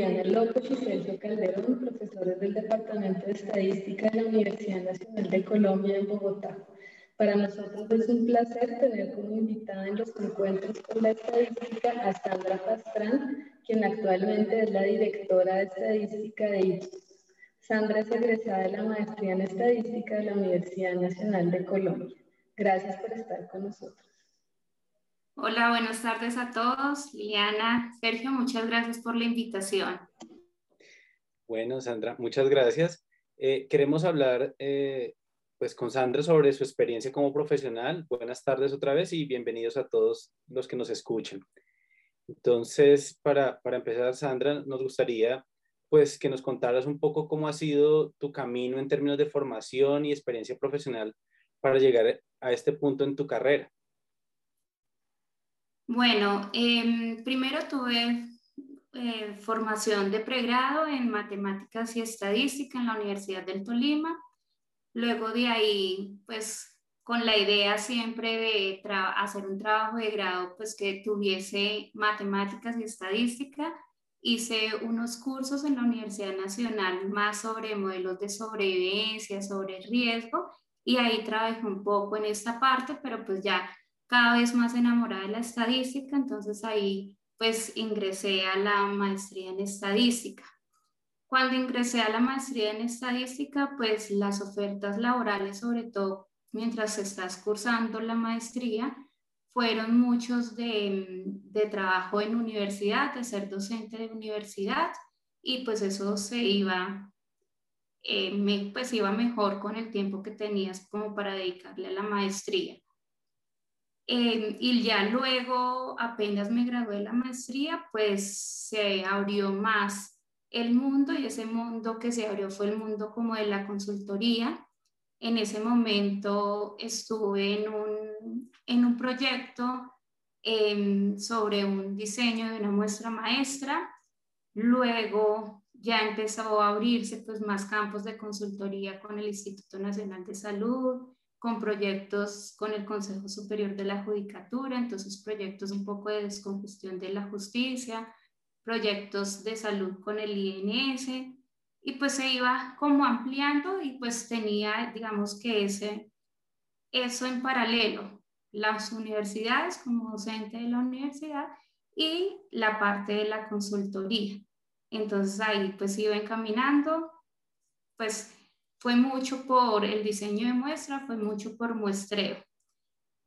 Juliana López y Sergio Calderón, profesores del Departamento de Estadística de la Universidad Nacional de Colombia en Bogotá. Para nosotros es un placer tener como invitada en los encuentros con la estadística a Sandra Pastrán, quien actualmente es la directora de estadística de Ipsos. Sandra es egresada de la maestría en estadística de la Universidad Nacional de Colombia. Gracias por estar con nosotros. Hola, buenas tardes a todos. Liliana, Sergio, muchas gracias por la invitación. Bueno, Sandra, muchas gracias. Eh, queremos hablar eh, pues con Sandra sobre su experiencia como profesional. Buenas tardes otra vez y bienvenidos a todos los que nos escuchen. Entonces, para, para empezar, Sandra, nos gustaría pues que nos contaras un poco cómo ha sido tu camino en términos de formación y experiencia profesional para llegar a este punto en tu carrera. Bueno, em, primero tuve eh, formación de pregrado en matemáticas y estadística en la Universidad del Tolima. Luego de ahí, pues con la idea siempre de hacer un trabajo de grado, pues que tuviese matemáticas y estadística, hice unos cursos en la Universidad Nacional más sobre modelos de sobrevivencia, sobre riesgo, y ahí trabajé un poco en esta parte, pero pues ya cada vez más enamorada de la estadística, entonces ahí pues ingresé a la maestría en estadística. Cuando ingresé a la maestría en estadística, pues las ofertas laborales, sobre todo mientras estás cursando la maestría, fueron muchos de, de trabajo en universidad, de ser docente de universidad, y pues eso se iba, eh, me, pues iba mejor con el tiempo que tenías como para dedicarle a la maestría. Em, y ya luego, apenas me gradué de la maestría, pues se abrió más el mundo y ese mundo que se abrió fue el mundo como de la consultoría. En ese momento estuve en un, en un proyecto em, sobre un diseño de una muestra maestra. Luego ya empezó a abrirse pues más campos de consultoría con el Instituto Nacional de Salud, con proyectos con el Consejo Superior de la Judicatura, entonces proyectos un poco de descongestión de la justicia, proyectos de salud con el INS, y pues se iba como ampliando y pues tenía, digamos que ese, eso en paralelo, las universidades como docente de la universidad y la parte de la consultoría. Entonces ahí pues iba encaminando, pues fue mucho por el diseño de muestra, fue mucho por muestreo.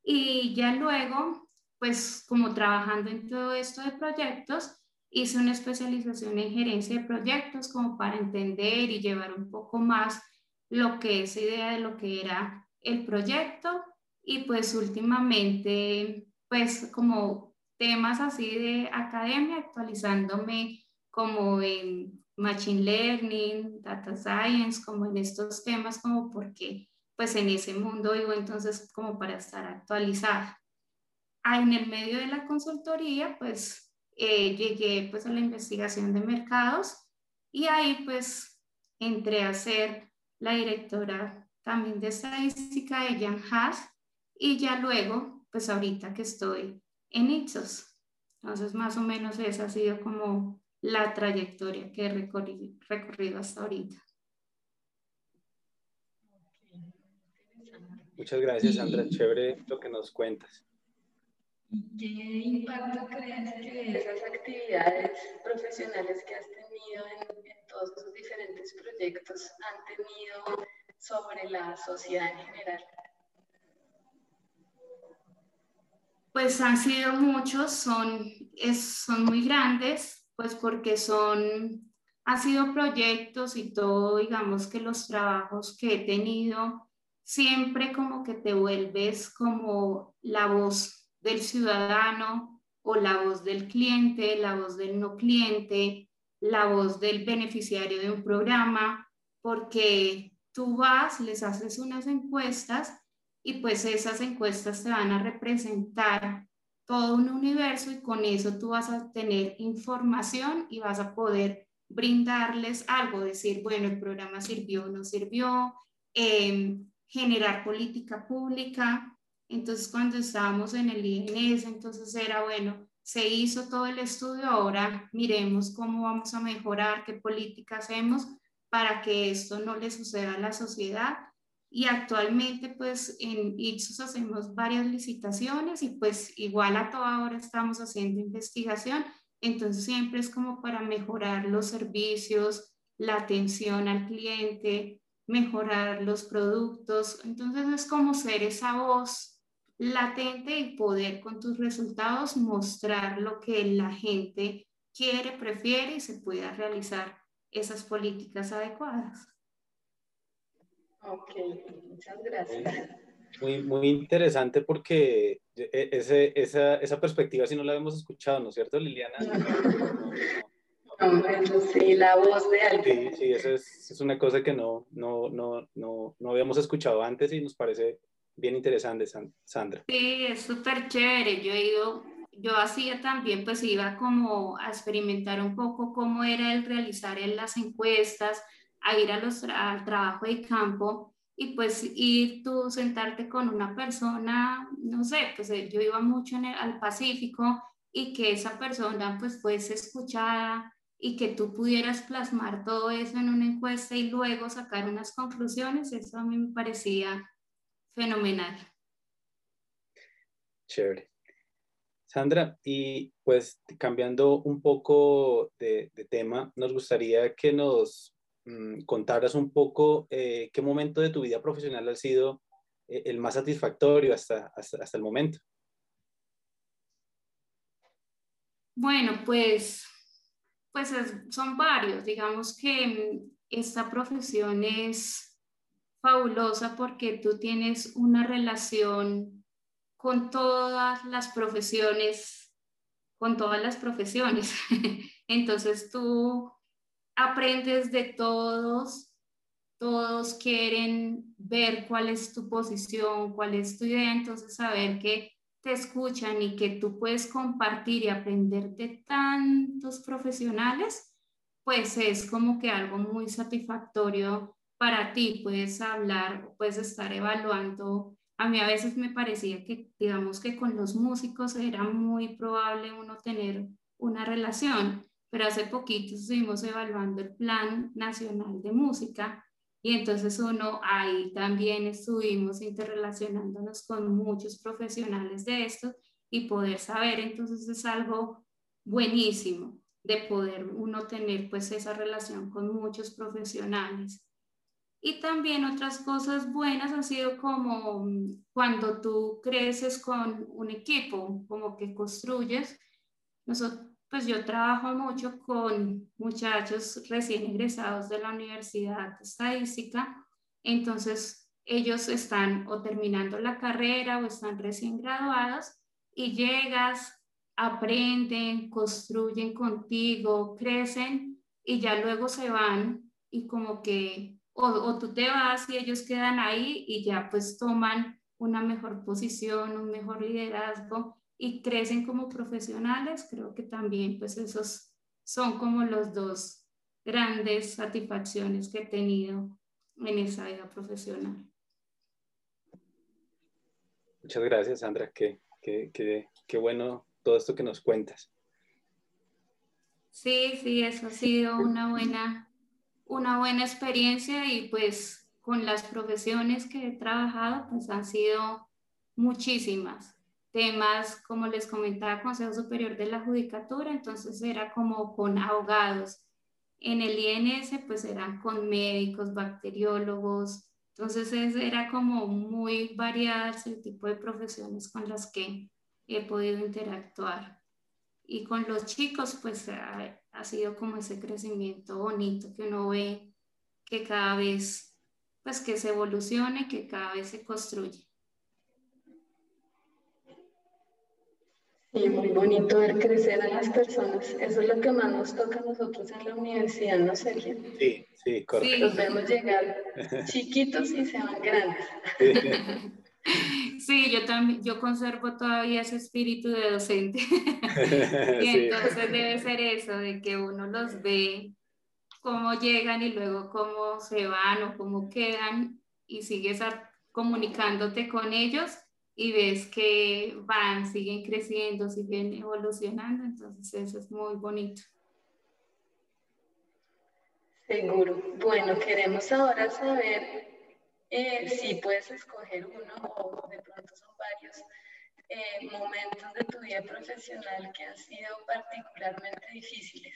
Y ya luego, pues como trabajando en todo esto de proyectos, hice una especialización en gerencia de proyectos como para entender y llevar un poco más lo que es idea de lo que era el proyecto y pues últimamente pues como temas así de academia actualizándome como en Machine Learning, Data Science, como en estos temas, como porque pues en ese mundo vivo entonces como para estar actualizada. Ah, en el medio de la consultoría, pues eh, llegué pues a la investigación de mercados y ahí pues entré a ser la directora también de estadística de Jan Haas y ya luego pues ahorita que estoy en Ipsos. Entonces más o menos esa ha sido como la trayectoria que he recorrido, hasta ahorita. Muchas gracias, Sandra. Chévere lo que nos cuentas. ¿Qué impacto crees que esas actividades profesionales que has tenido en, en, todos esos diferentes proyectos han tenido sobre la sociedad en general? Pues han sido muchos, son, es, son muy grandes, pues porque son, ha sido proyectos y todo, digamos que los trabajos que he tenido, siempre como que te vuelves como la voz del ciudadano o la voz del cliente, la voz del no cliente, la voz del beneficiario de un programa, porque tú vas, les haces unas encuestas y pues esas encuestas te van a representar todo un universo y con eso tú vas a tener información y vas a poder brindarles algo, decir, bueno, el programa sirvió no sirvió, em, generar política pública. Entonces, cuando estábamos en el INS, entonces era, bueno, se hizo todo el estudio, ahora miremos cómo vamos a mejorar, qué política hacemos para que esto no le suceda a la sociedad. Y actualmente, pues en Ipsos hacemos varias licitaciones y pues igual a toda hora estamos haciendo investigación. Entonces siempre es como para mejorar los servicios, la atención al cliente, mejorar los productos. Entonces es como ser esa voz latente y poder con tus resultados mostrar lo que la gente quiere, prefiere y se pueda realizar esas políticas adecuadas. Ok, muchas gracias. Muy, muy interesante porque e, ese, esa, esa perspectiva si no la habíamos escuchado, ¿no es cierto, Liliana? sí, la voz de alguien. Sí, sí, eso es, es, una cosa que no, no, no, no, no habíamos escuchado antes y nos parece bien interesante, Sandra. Sí, es súper chévere. Yo he ido, yo hacía también, pues iba como a experimentar un poco cómo era el realizar en las encuestas, a ir a los, al trabajo de campo y pues ir tú sentarte con una persona, no sé, pues eh, yo iba mucho en el, al Pacífico y que esa persona pues fuese escuchada, y que tú pudieras plasmar todo eso en una encuesta y luego sacar unas conclusiones, eso a mí me parecía fenomenal. Chévere. Sandra, y pues cambiando un poco de, tema, nos gustaría que nos contaras un poco eh, qué momento de tu vida profesional ha sido eh, el más satisfactorio hasta, hasta, hasta el momento. Bueno, pues pues son varios. Digamos que esta profesión es fabulosa porque tú tienes una relación con todas las profesiones, con todas las profesiones. Entonces tú aprendes de todos, todos quieren ver cuál es tu posición, cuál es tu idea, entonces saber que te escuchan y que tú puedes compartir y aprender de tantos profesionales, pues es como que algo muy satisfactorio para ti. Puedes hablar, puedes estar evaluando. A mí a veces me parecía que, digamos que con los músicos era muy probable uno tener una relación, pero hace poquito estuvimos evaluando el Plan Nacional de Música y entonces uno ahí también estuvimos interrelacionándonos con muchos profesionales de esto y poder saber, entonces es algo buenísimo de poder uno tener pues esa relación con muchos profesionales. Y también otras cosas buenas han sido como cuando tú creces con un equipo, como que construyes. Nosotros, pues yo trabajo mucho con muchachos recién egresados de la Universidad Estadística, entonces ellos están o terminando la carrera o están recién graduados y llegas, aprenden, construyen contigo, crecen y ya luego se van y como que o, o tú te vas y ellos quedan ahí y ya pues toman una mejor posición, un mejor liderazgo y crecen como profesionales, creo que también pues esos son como los dos grandes satisfacciones que he tenido en esa vida profesional. Muchas gracias, Sandra. Qué, qué, qué, qué bueno todo esto que nos cuentas. Sí, sí, eso ha sido una buena, una buena experiencia y pues con las profesiones que he trabajado, pues han sido muchísimas temas, como les comentaba, Consejo Superior de la Judicatura, entonces era como con abogados. En el INS, pues eran con médicos, bacteriólogos, entonces era como muy variado el tipo de profesiones con las que he podido interactuar. Y con los chicos, pues ha, ha sido como ese crecimiento bonito que uno ve que cada vez, pues que se evolucione, que cada vez se construye. Y muy bonito ver crecer a las personas. Eso es lo que más nos toca a nosotros en la universidad, ¿no, Sergio? Sí, sí, correcto. Los vemos llegar chiquitos y se van grandes. Sí. yo también, yo conservo todavía ese espíritu de docente. y entonces debe ser eso, de que uno los ve cómo llegan y luego cómo se van o cómo quedan y sigues comunicándote con ellos y ves que van, siguen creciendo, siguen evolucionando, entonces eso es muy bonito. Seguro. Bueno, queremos ahora saber eh, si puedes escoger uno o de pronto son varios eh, momentos de tu vida profesional que han sido particularmente difíciles.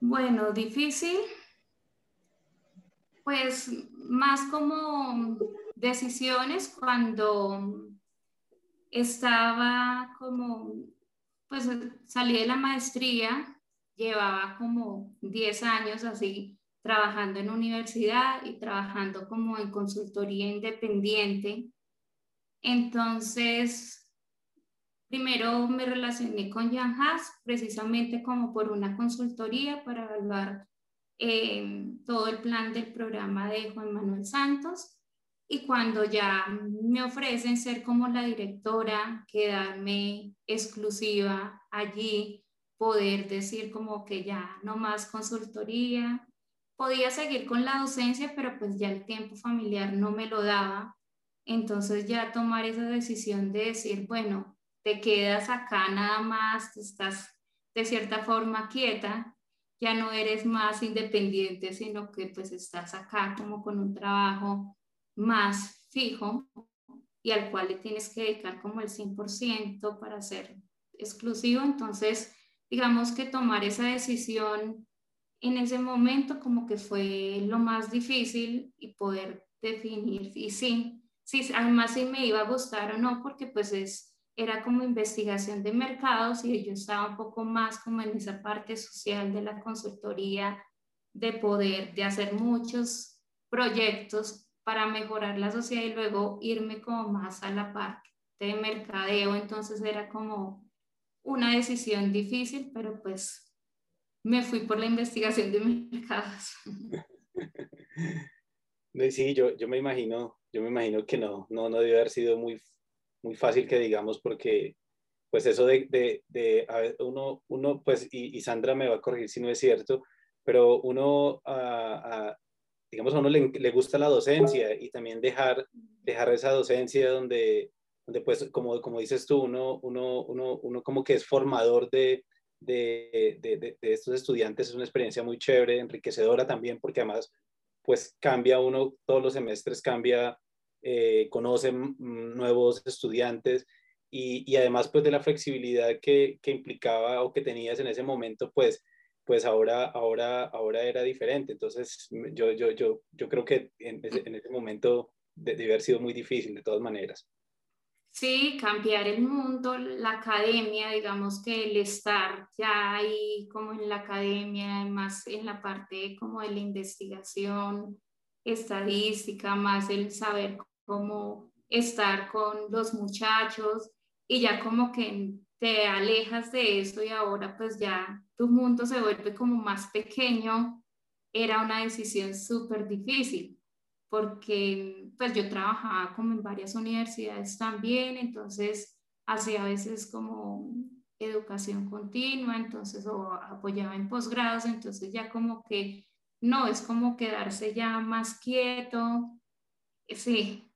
Bueno, difícil. Pues más como decisiones cuando estaba como, pues salí de la maestría, llevaba como 10 años así trabajando en universidad y trabajando como en consultoría independiente. Entonces, primero me relacioné con Jan Haas precisamente como por una consultoría para evaluar eh, todo el plan del programa de Juan Manuel Santos. Y cuando ya me ofrecen ser como la directora, quedarme exclusiva allí, poder decir como que ya no más consultoría, podía seguir con la docencia, pero pues ya el tiempo familiar no me lo daba. Entonces ya tomar esa decisión de decir, bueno, te quedas acá nada más, estás de cierta forma quieta, ya no eres más independiente, sino que pues estás acá como con un trabajo más fijo y al cual le tienes que dedicar como el 100% para ser exclusivo. Entonces, digamos que tomar esa decisión en ese momento como que fue lo más difícil y poder definir, y sí, sí, además si me iba a gustar o no, porque pues es, era como investigación de mercados y yo estaba un poco más como en esa parte social de la consultoría, de poder, de hacer muchos proyectos para mejorar la sociedad y luego irme como más a la parte de mercadeo, entonces era como una decisión difícil, pero pues me fui por la investigación de mercados. Sí, yo, yo me imagino, yo me imagino que no, no, no debe haber sido muy, muy fácil que digamos porque pues eso de, de, de a uno, uno, pues, y, y, Sandra me va a corregir si no es cierto, pero uno, a, digamos, a uno le, le, gusta la docencia y también dejar, dejar esa docencia donde, donde pues, como, como dices tú, uno, uno, uno, uno como que es formador de, de, de, estos estudiantes es una experiencia muy chévere, enriquecedora también, porque además, pues cambia uno, todos los semestres cambia, eh, conoce nuevos estudiantes y, además, pues de la flexibilidad que, implicaba o que tenías en ese momento, pues, pues ahora, ahora, ahora era diferente. Entonces, yo, yo, yo, yo creo que en ese, en ese momento debe haber sido muy difícil de todas maneras. Sí, cambiar el mundo, la academia, digamos que el estar ya ahí como en la academia, además en la parte como de la investigación, estadística, más el saber cómo estar con los muchachos y ya como que te alejas de eso y ahora pues ya tu mundo se vuelve como más pequeño, era una decisión súper difícil porque pues yo trabajaba como en varias universidades también, entonces hacía a veces como educación continua, entonces o apoyaba en posgrados, entonces ya como que no, es como quedarse ya más quieto, sí,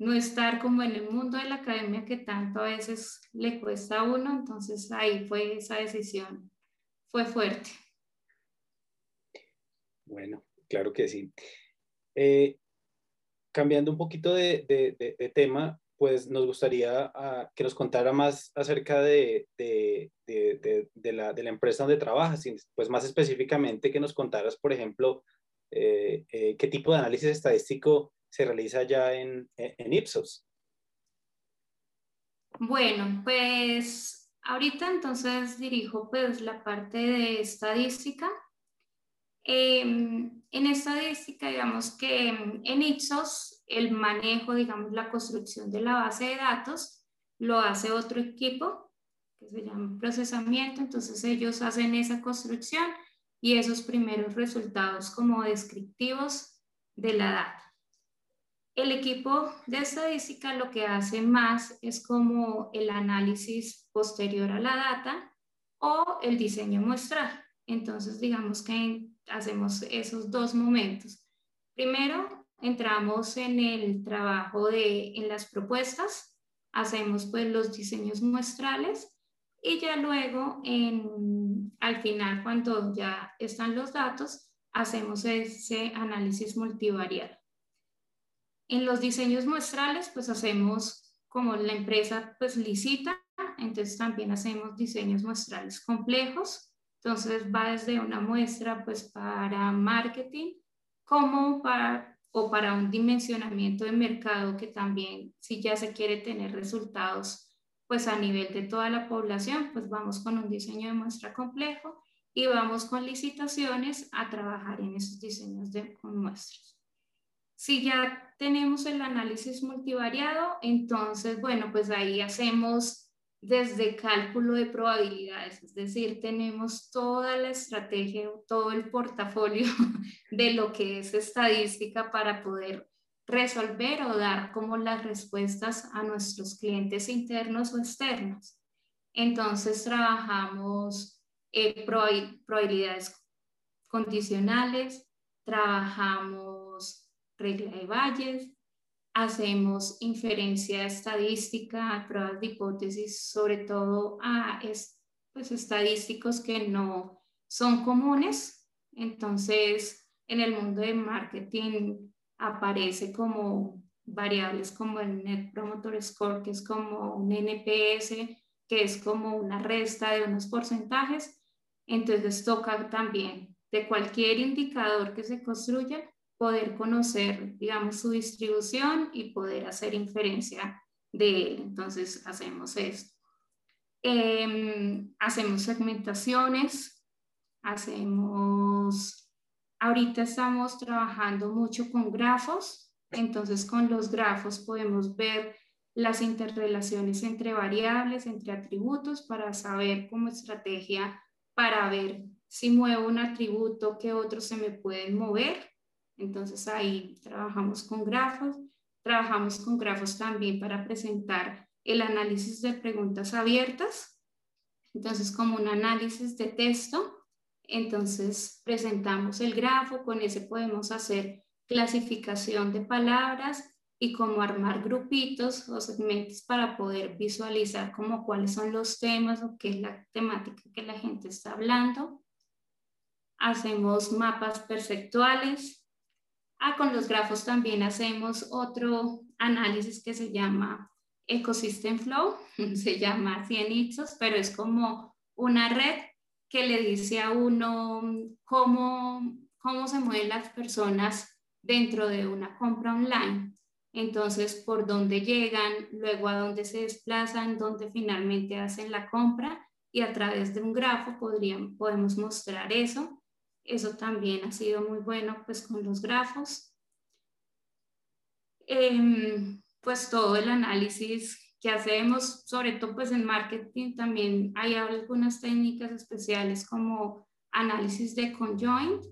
no estar como en el mundo de la academia que tanto a veces le cuesta a uno, entonces ahí fue esa decisión, fue fuerte. Bueno, claro que sí. Eh, cambiando un poquito de, de, de, tema, pues nos gustaría uh, que nos contara más acerca de, la, la, empresa donde trabajas, pues más específicamente que nos contaras, por ejemplo, eh, eh, qué tipo de análisis estadístico se realiza ya en, en Ipsos. Bueno, pues ahorita entonces dirijo pues la parte de estadística Em, en estadística, digamos que en Ipsos el manejo, digamos, la construcción de la base de datos lo hace otro equipo que se llama procesamiento, entonces ellos hacen esa construcción y esos primeros resultados como descriptivos de la data. El equipo de estadística lo que hace más es como el análisis posterior a la data o el diseño muestral. Entonces, digamos que hacemos esos dos momentos. Primero, entramos en el trabajo de, en las propuestas, hacemos pues los diseños muestrales y ya luego en, al final cuando ya están los datos, hacemos ese análisis multivariado. En los diseños muestrales pues hacemos como la empresa pues licita, entonces también hacemos diseños muestrales complejos, entonces va desde una muestra pues para marketing como para o para un dimensionamiento de mercado que también, si ya se quiere tener resultados, pues a nivel de toda la población, pues vamos con un diseño de muestra complejo y vamos con licitaciones a trabajar en esos diseños de muestras. Si ya tenemos el análisis multivariado, entonces, bueno, pues ahí hacemos desde cálculo de probabilidades, es decir, tenemos toda la estrategia, todo el portafolio de lo que es estadística para poder resolver o dar como las respuestas a nuestros clientes internos o externos. Entonces trabajamos eh, probabilidades condicionales, trabajamos regla de valles, hacemos inferencia estadística, pruebas de hipótesis, sobre todo a pues, estadísticos que no son comunes. Entonces, en el mundo de marketing aparece como variables como el Net Promoter Score, que es como un NPS, que es como una resta de unos porcentajes. Entonces, toca también de cualquier indicador que se construya, poder conocer, digamos, su distribución y poder hacer inferencia de él. Entonces, hacemos esto. Em, hacemos segmentaciones, hacemos, ahorita estamos trabajando mucho con grafos, entonces con los grafos podemos ver las interrelaciones entre variables, entre atributos, para saber como estrategia, para ver si muevo un atributo, qué otros se me pueden mover entonces ahí trabajamos con grafos, trabajamos con grafos también para presentar el análisis de preguntas abiertas. Entonces como un análisis de texto, entonces presentamos el grafo, con ese podemos hacer clasificación de palabras y cómo armar grupitos o segmentos para poder visualizar como cuáles son los temas o qué es la temática que la gente está hablando. Hacemos mapas perceptuales, Ah, con los grafos también hacemos otro análisis que se llama Ecosystem Flow, se llama así en pero es como una red que le dice a uno cómo, cómo se mueven las personas dentro de una compra online. Entonces, por dónde llegan, luego a dónde se desplazan, dónde finalmente hacen la compra y a través de un grafo podrían, podemos mostrar eso. Eso también ha sido muy bueno pues con los grafos. Em, pues todo el análisis que hacemos, sobre todo pues en marketing también hay algunas técnicas especiales como análisis de conjoint,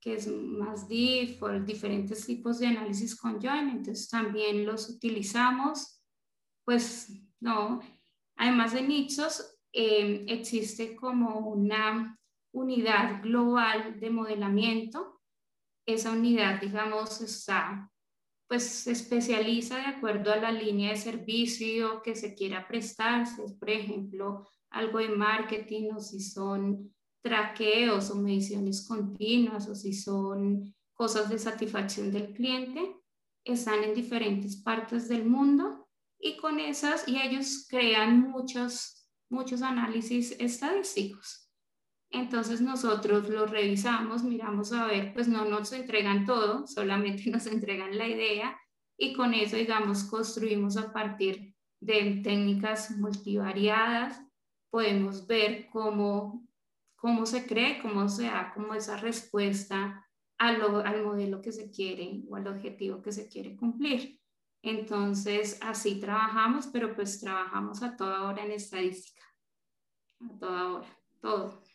que es más deep, o diferentes tipos de análisis conjoint, entonces también los utilizamos. Pues no, además de nichos, em, existe como una unidad global de modelamiento. Esa unidad, digamos, está, pues se especializa de acuerdo a la línea de servicio que se quiera prestar, si es, por ejemplo, algo de marketing o si son traqueos o mediciones continuas o si son cosas de satisfacción del cliente, están en diferentes partes del mundo y con esas, y ellos crean muchos, muchos análisis estadísticos. Entonces nosotros lo revisamos, miramos a ver, pues no nos entregan todo, solamente nos entregan la idea y con eso, digamos, construimos a partir de técnicas multivariadas, podemos ver cómo, cómo se cree, cómo se da como esa respuesta al modelo que se quiere o al objetivo que se quiere cumplir. Entonces, así trabajamos, pero pues trabajamos a toda hora en estadística, a toda hora, todo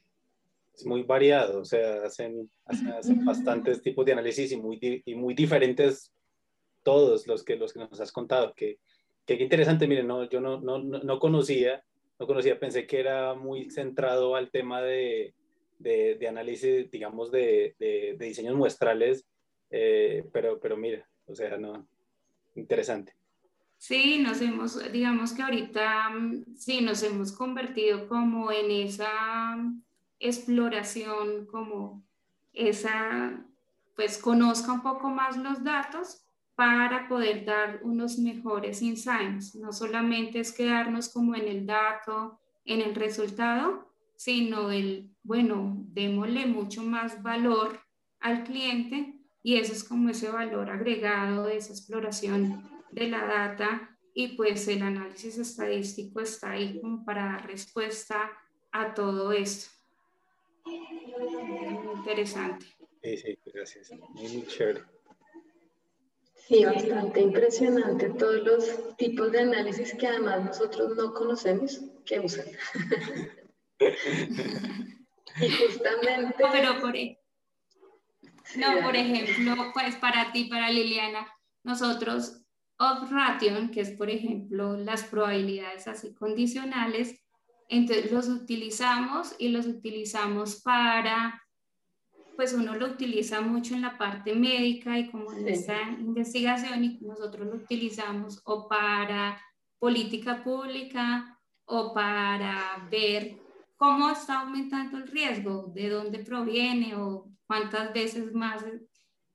es muy variado, o sea, hacen, hacen, bastantes tipos de análisis y muy, y muy diferentes todos los que, los que nos has contado. Que, que interesante, miren, no, yo no, no, no conocía, no conocía, pensé que era muy centrado al tema de, de, de análisis, digamos, de, de, diseños muestrales Eh, pero, pero mira, o sea, no, interesante. Sí, nos hemos, digamos que ahorita, mm, sí, nos hemos convertido como en esa exploración, como esa, pues conozca un poco más los datos para poder dar unos mejores insights. No solamente es quedarnos como en el dato, en el resultado, sino el, bueno, démosle mucho más valor al cliente y eso es como ese valor agregado de esa exploración de la data y pues el análisis estadístico está ahí como para dar respuesta a todo esto. Interesante. Sí, sí, gracias. Muy chévere. Sí, bastante impresionante todos los tipos de análisis que además nosotros no conocemos que usan. y justamente... pero por, e- no, por ejemplo, pues para ti, para Liliana, nosotros of ration, que es por ejemplo las probabilidades así condicionales, entonces los utilizamos y los utilizamos para, pues uno lo utiliza mucho en la parte médica y como en esta investigación y nosotros lo utilizamos o para política pública o para ver cómo está aumentando el riesgo, de dónde proviene o cuántas veces más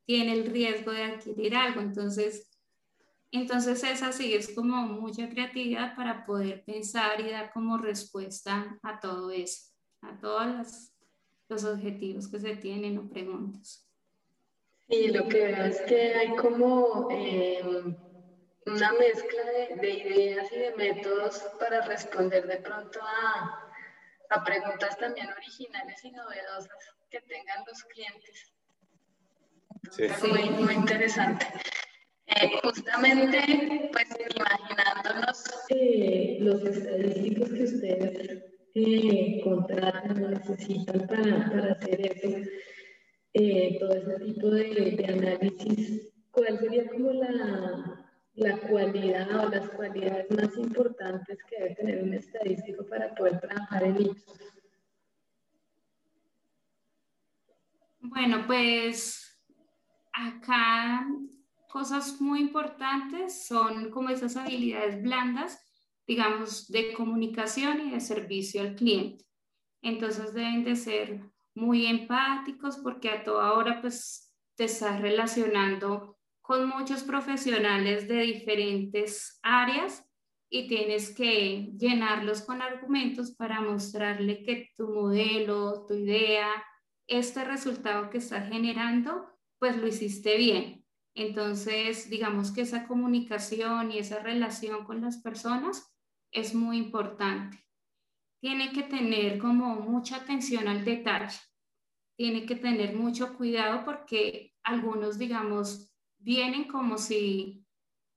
tiene el riesgo de adquirir algo. Entonces, entonces es así, es como mucha creatividad para poder pensar y dar como respuesta a todo eso, a todos los, objetivos que se tienen o preguntas. Sí, lo que veo es que hay como em, una mezcla de, de, ideas y de métodos para responder de pronto a, a preguntas también originales y novedosas que tengan los clientes. Sí. Muy, muy interesante. Eh, justamente, pues imaginándonos eh, los estadísticos que ustedes eh, contratan o necesitan para, para hacer eso, todo ese tipo de, de, análisis, ¿cuál sería como la, la cualidad o las cualidades más importantes que debe tener un estadístico para poder trabajar en Ipsos? Bueno, pues acá cosas muy importantes son como esas habilidades blandas, digamos, de comunicación y de servicio al cliente. Entonces deben de ser muy empáticos porque a toda hora pues te estás relacionando con muchos profesionales de diferentes áreas y tienes que llenarlos con argumentos para mostrarle que tu modelo, tu idea, este resultado que estás generando, pues lo hiciste bien. Entonces, digamos que esa comunicación y esa relación con las personas es muy importante. Tiene que tener como mucha atención al detalle. Tiene que tener mucho cuidado porque algunos, digamos, vienen como si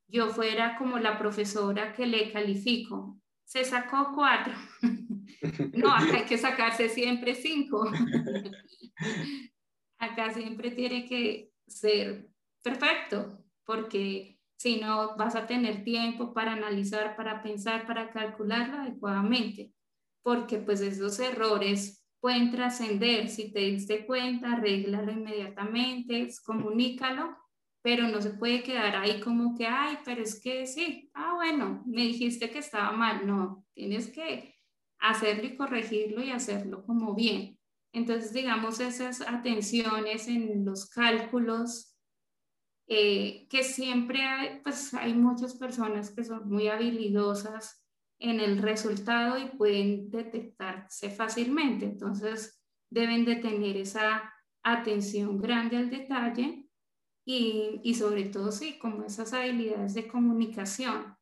yo fuera como la profesora que le califico. Se sacó cuatro. no, hay que sacarse siempre cinco. acá siempre tiene que ser perfecto, porque si no vas a tener tiempo para analizar, para pensar, para calcularlo adecuadamente, porque pues esos errores pueden trascender. Si te diste cuenta, arréglalo inmediatamente, comunícalo, pero no se puede quedar ahí como que, ay, pero es que sí, ah, bueno, me dijiste que estaba mal. No, tienes que hacerlo y corregirlo y hacerlo como bien. Entonces, digamos, esas atenciones en los cálculos eh, que siempre hay, pues hay muchas personas que son muy habilidosas en el resultado y pueden detectarse fácilmente. Entonces, deben de tener esa atención grande al detalle y, y sobre todo, sí, como esas habilidades de comunicación.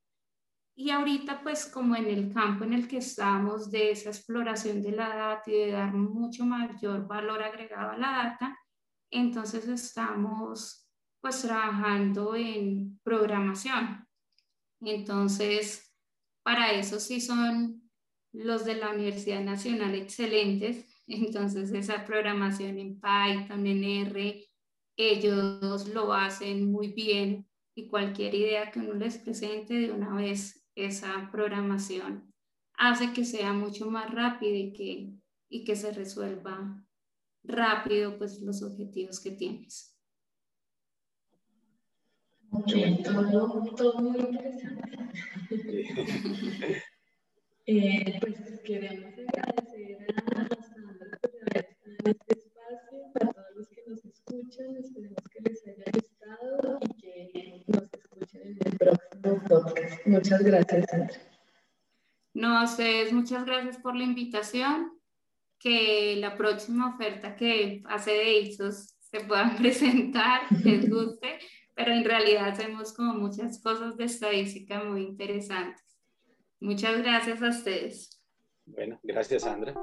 Y ahorita, pues como en el campo en el que estamos de esa exploración de la data y de dar mucho mayor valor agregado a la data, entonces estamos pues trabajando en programación. Entonces, para eso sí son los de la Universidad Nacional excelentes. Entonces, esa programación en Python, en R, ellos lo hacen muy bien y cualquier idea que uno les presente de una vez, esa programación hace que sea mucho más rápido y que, y que se resuelva rápido pues los objetivos que tienes. Ok, todo, todo muy interesante. eh, pues queremos agradecer a Sandra por haber estado en este espacio, a todos los que nos escuchan, esperemos que les haya gustado y que nos escuchen en el próximo podcast. Muchas gracias, Sandra. No, a ustedes muchas gracias por la invitación. Que la próxima oferta que hace de ISOS se puedan presentar, les guste, pero en realidad hacemos como muchas cosas de estadística muy interesantes. Muchas gracias a ustedes. Bueno, gracias Sandra.